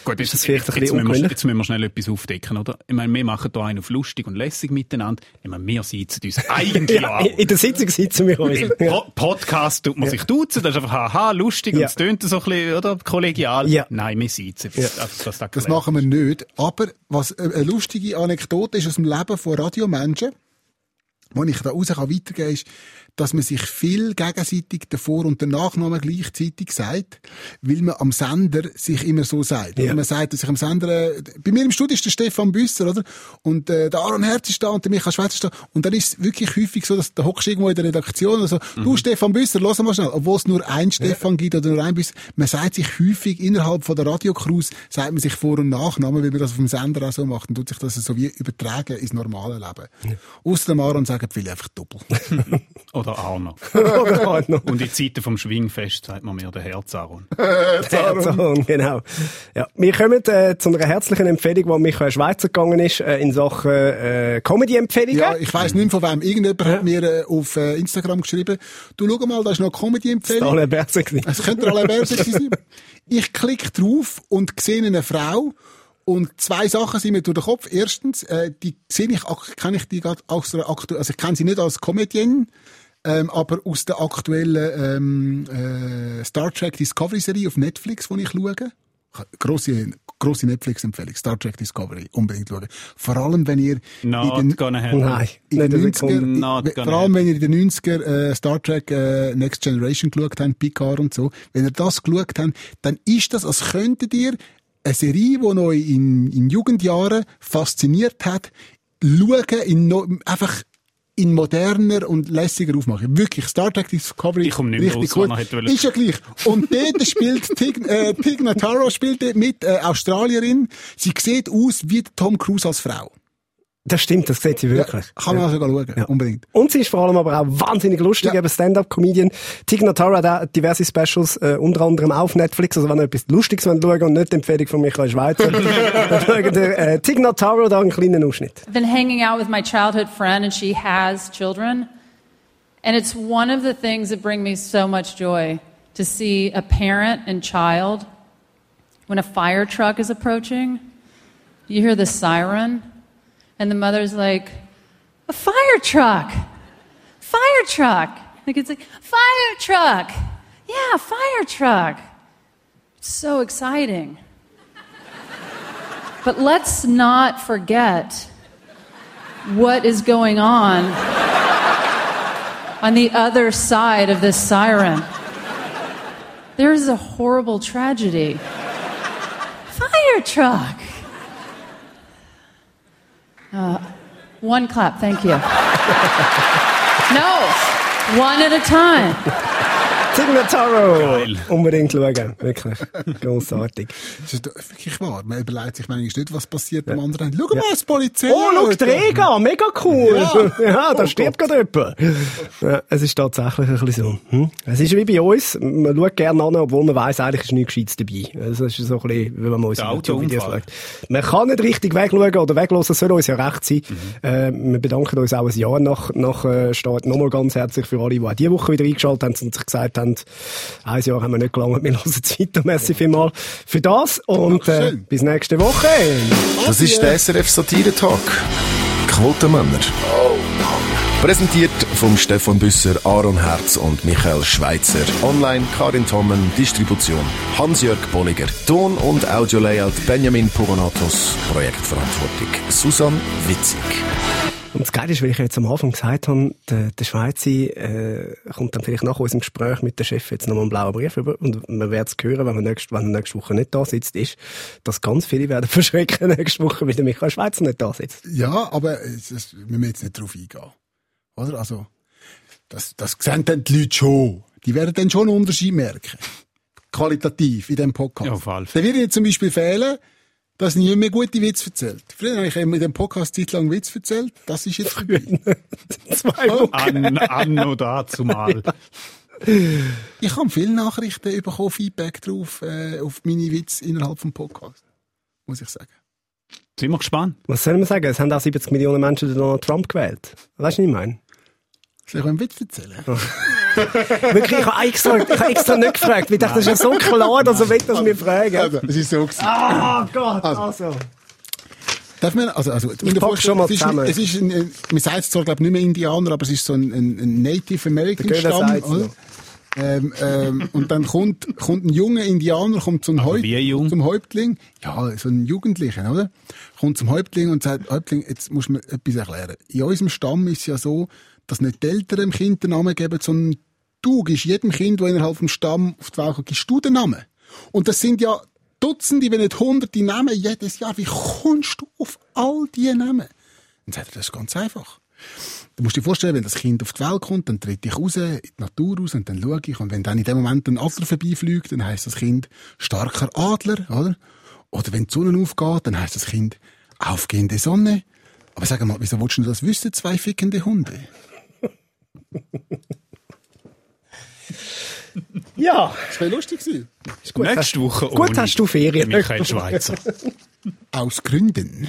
Gut, ist das vielleicht ein bisschen jetzt jetzt müssen wir schnell etwas aufdecken, oder? Ich meine, wir machen hier einen auf lustig und lässig miteinander. Ich meine, wir sitzen uns eigentlich ja, auch. In der Sitzung sitzen wir uns. Im ja. Podcast tut man ja. sich duzen, das ist einfach haha, lustig ja. und es tönt so ein bisschen, oder? Kollegial. Ja. Nein, wir sitzen. Ja. Das, das, das, das machen wir nicht. Aber was eine lustige Anekdote ist aus dem Leben von Radiomenschen, wo ich da raus weitergeben kann, ist, dass man sich viel gegenseitig davor und der Nachname gleichzeitig sagt, weil man am Sender sich immer so sagt. Ja. Man sagt sich am Sender, äh, bei mir im Studio ist der Stefan Büsser, oder? Und äh, der Aaron Herz ist da und der Michael Schweizer ist da. Und dann ist es wirklich häufig so, dass der hockst irgendwo in der Redaktion oder so, mhm. du Stefan Büsser, lass mal schnell. Obwohl es nur ein Stefan ja. gibt oder nur ein Büsser. Man sagt sich häufig innerhalb von der Radiocrews, sagt man sich Vor- und Nachnamen, weil man das auf dem Sender auch so macht und tut sich das so wie übertragen ins normale Leben. Ja. Außer dem Aaron sagen viele einfach doppelt. Oder Arno. Oder Arno. Und in Zeiten vom Schwingfest sagt man mir der Herzaron. Herzaron, genau. Ja, wir kommen äh, zu einer herzlichen Empfehlung, die Michael Schweizer gegangen ist, äh, in Sachen äh, Comedy-Empfehlungen. Ja, ich weiss nicht von wem. Irgendjemand ja. hat mir äh, auf äh, Instagram geschrieben, du schau mal, da ist noch Comedy-Empfehlung. Das alle Berse Es könnte alle Berse sein. Ich klicke drauf und sehe eine Frau, und zwei Sachen sind mir durch den Kopf. Erstens, äh, die sehe ich, kenne ich die gerade aus der aktuellen, also ich kenne sie nicht als Comedienne, ähm, aber aus der aktuellen ähm, äh, Star Trek Discovery Serie auf Netflix, die ich schaue. Grosse, grosse Netflix-Empfehlung. Star Trek Discovery. Unbedingt schauen. Vor allem, wenn ihr... Not in den. Nein. In den 90er, vor allem, wenn ihr in den 90er äh, Star Trek äh, Next Generation geschaut habt, Picard und so. Wenn ihr das geschaut habt, dann ist das, als könntet ihr eine Serie, die euch in, in Jugendjahren fasziniert hat, schauen, in no, einfach in moderner und lässiger aufmachen. Wirklich, Star Trek Discovery. Ich komme nicht richtig raus, gut. Ist ja gleich. Und dort spielt Tig, äh, Tig Notaro spielt mit, äh, Australierin. Sie sieht aus wie Tom Cruise als Frau. Das stimmt, das sieht sie wirklich. Ja, kann man ja. also schauen, ja. unbedingt. Und sie ist vor allem aber auch wahnsinnig lustig, ja. eben Stand-Up-Comedian. Tig Notaro hat diverse Specials, äh, unter anderem auf Netflix, also wenn ihr etwas Lustiges wollt schauen und nicht die Empfehlung von Michael Schweizer, dann schaut ihr äh, Tig Notaro da einen kleinen Ausschnitt. I've been hanging out with my childhood friend and she has children. And it's one of the things that bring me so much joy to see a parent and child when a fire truck is approaching. You hear the siren. And the mother's like, a fire truck, fire truck. The kid's like, fire truck. Yeah, fire truck. So exciting. but let's not forget what is going on on the other side of this siren. There is a horrible tragedy. Fire truck. Uh, one clap, thank you. no, one at a time. Signataro! Unbedingt schauen. Wirklich. Grossartig. Das ist wirklich wahr. Man überlegt sich manchmal nicht, was passiert ja. am anderen Ende. Schau mal, das Polizei. Oh, schau, Träger! Mega cool! Ja, ja da oh stirbt gerade jemand. Ja, es ist tatsächlich ein bisschen so. Hm? Es ist wie bei uns. Man schaut gerne an, obwohl man weiss, eigentlich ist nichts Gescheites dabei. Also, es ist so ein bisschen, wenn man uns YouTube-Videos schaut. Man kann nicht richtig wegschauen oder weglassen, das soll uns ja recht sein. Mhm. Äh, wir bedanken uns auch ein Jahr nach, nach äh, Start nochmal ganz herzlich für alle, die auch diese Woche wieder eingeschaltet haben und sich gesagt haben, haben. Ein Jahr haben wir nicht gelangt, wir hören weiter. Merci vielmals für das und äh, bis nächste Woche. Das ist der SRF Satire Talk. Quotenmänner. Präsentiert vom Stefan Büsser, Aaron Herz und Michael Schweitzer. Online Karin Tommen, Distribution Hans-Jörg Bolliger. Ton- und Audio-Layout Benjamin Pogonatos. Projektverantwortung Susan Witzig. Und das Geile ist, wie ich jetzt am Anfang gesagt habe, der, der Schweizer äh, kommt dann vielleicht nach unserem Gespräch mit dem Chef jetzt nochmal einen blauen Brief über und man wird es hören, wenn, man nächst, wenn er nächste Woche nicht da sitzt, ist, dass ganz viele werden verschrecken nächste Woche, weil der Michael Schweizer nicht da sitzt. Ja, aber es, es, wir müssen jetzt nicht drauf eingehen. Oder? Also, das, das sehen dann die Leute schon. Die werden dann schon einen Unterschied merken. Qualitativ in diesem Podcast. Ja, auf alle Dann wird jetzt zum Beispiel fehlen, dass niemand mehr gute Witze erzählt. Früher habe ich in dem Podcast Zeit lang Witz erzählt. Das ist jetzt vorbei. Zwei Wochen. An, an oder zumal. Ich habe viele Nachrichten bekommen, Feedback drauf, äh, auf meine Witze innerhalb vom Podcast. Muss ich sagen. Sind wir gespannt? Was soll man sagen? Es haben auch 70 Millionen Menschen Donald Trump gewählt. Weißt du, was ich meine? Soll ich einen Witz erzählen? Wirklich, ich habe extra, ich habe extra nicht gefragt. Ich dachte, das ist ja so klar, dass er will, dass wir fragen. Also, es ist so gewesen. Ah Gott, also. Darf man, also, also, ich pack schon mal es ist, zusammen. es ist ein, ein, man sagt es zwar, glaube ich, nicht mehr Indianer, aber es ist so ein, ein, ein Native American Stamm, oder? Ähm, ähm, und dann kommt, kommt ein junger Indianer, kommt zum, Häupt, zum Häuptling, ja, so ein Jugendlicher, oder? Kommt zum Häuptling und sagt, Häuptling, jetzt muss mir etwas erklären. In unserem Stamm ist es ja so, dass nicht die Eltern dem Kind den Namen geben, sondern du gibst jedem Kind, das innerhalb vom Stamm auf die Welt kommt, gibst du den Namen. Und das sind ja Dutzende, wenn nicht Hunderte Namen jedes Jahr. Wie kommst du auf all diese Namen? Dann sagt er, das ist ganz einfach. Du musst dir vorstellen, wenn das Kind auf die Welt kommt, dann trete ich raus, in die Natur raus und dann schaue ich. Und wenn dann in dem Moment ein Adler vorbeifliegt, dann heisst das Kind starker Adler, oder? Oder wenn die Sonne aufgeht, dann heisst das Kind aufgehende Sonne. Aber sag mal, wieso willst du das wissen, zwei fickende Hunde? Ja, Das wäre lustig gewesen. ist gut. Nächste Woche Gut ohne hast du Ferien. Michael Schweizer. Aus Gründen.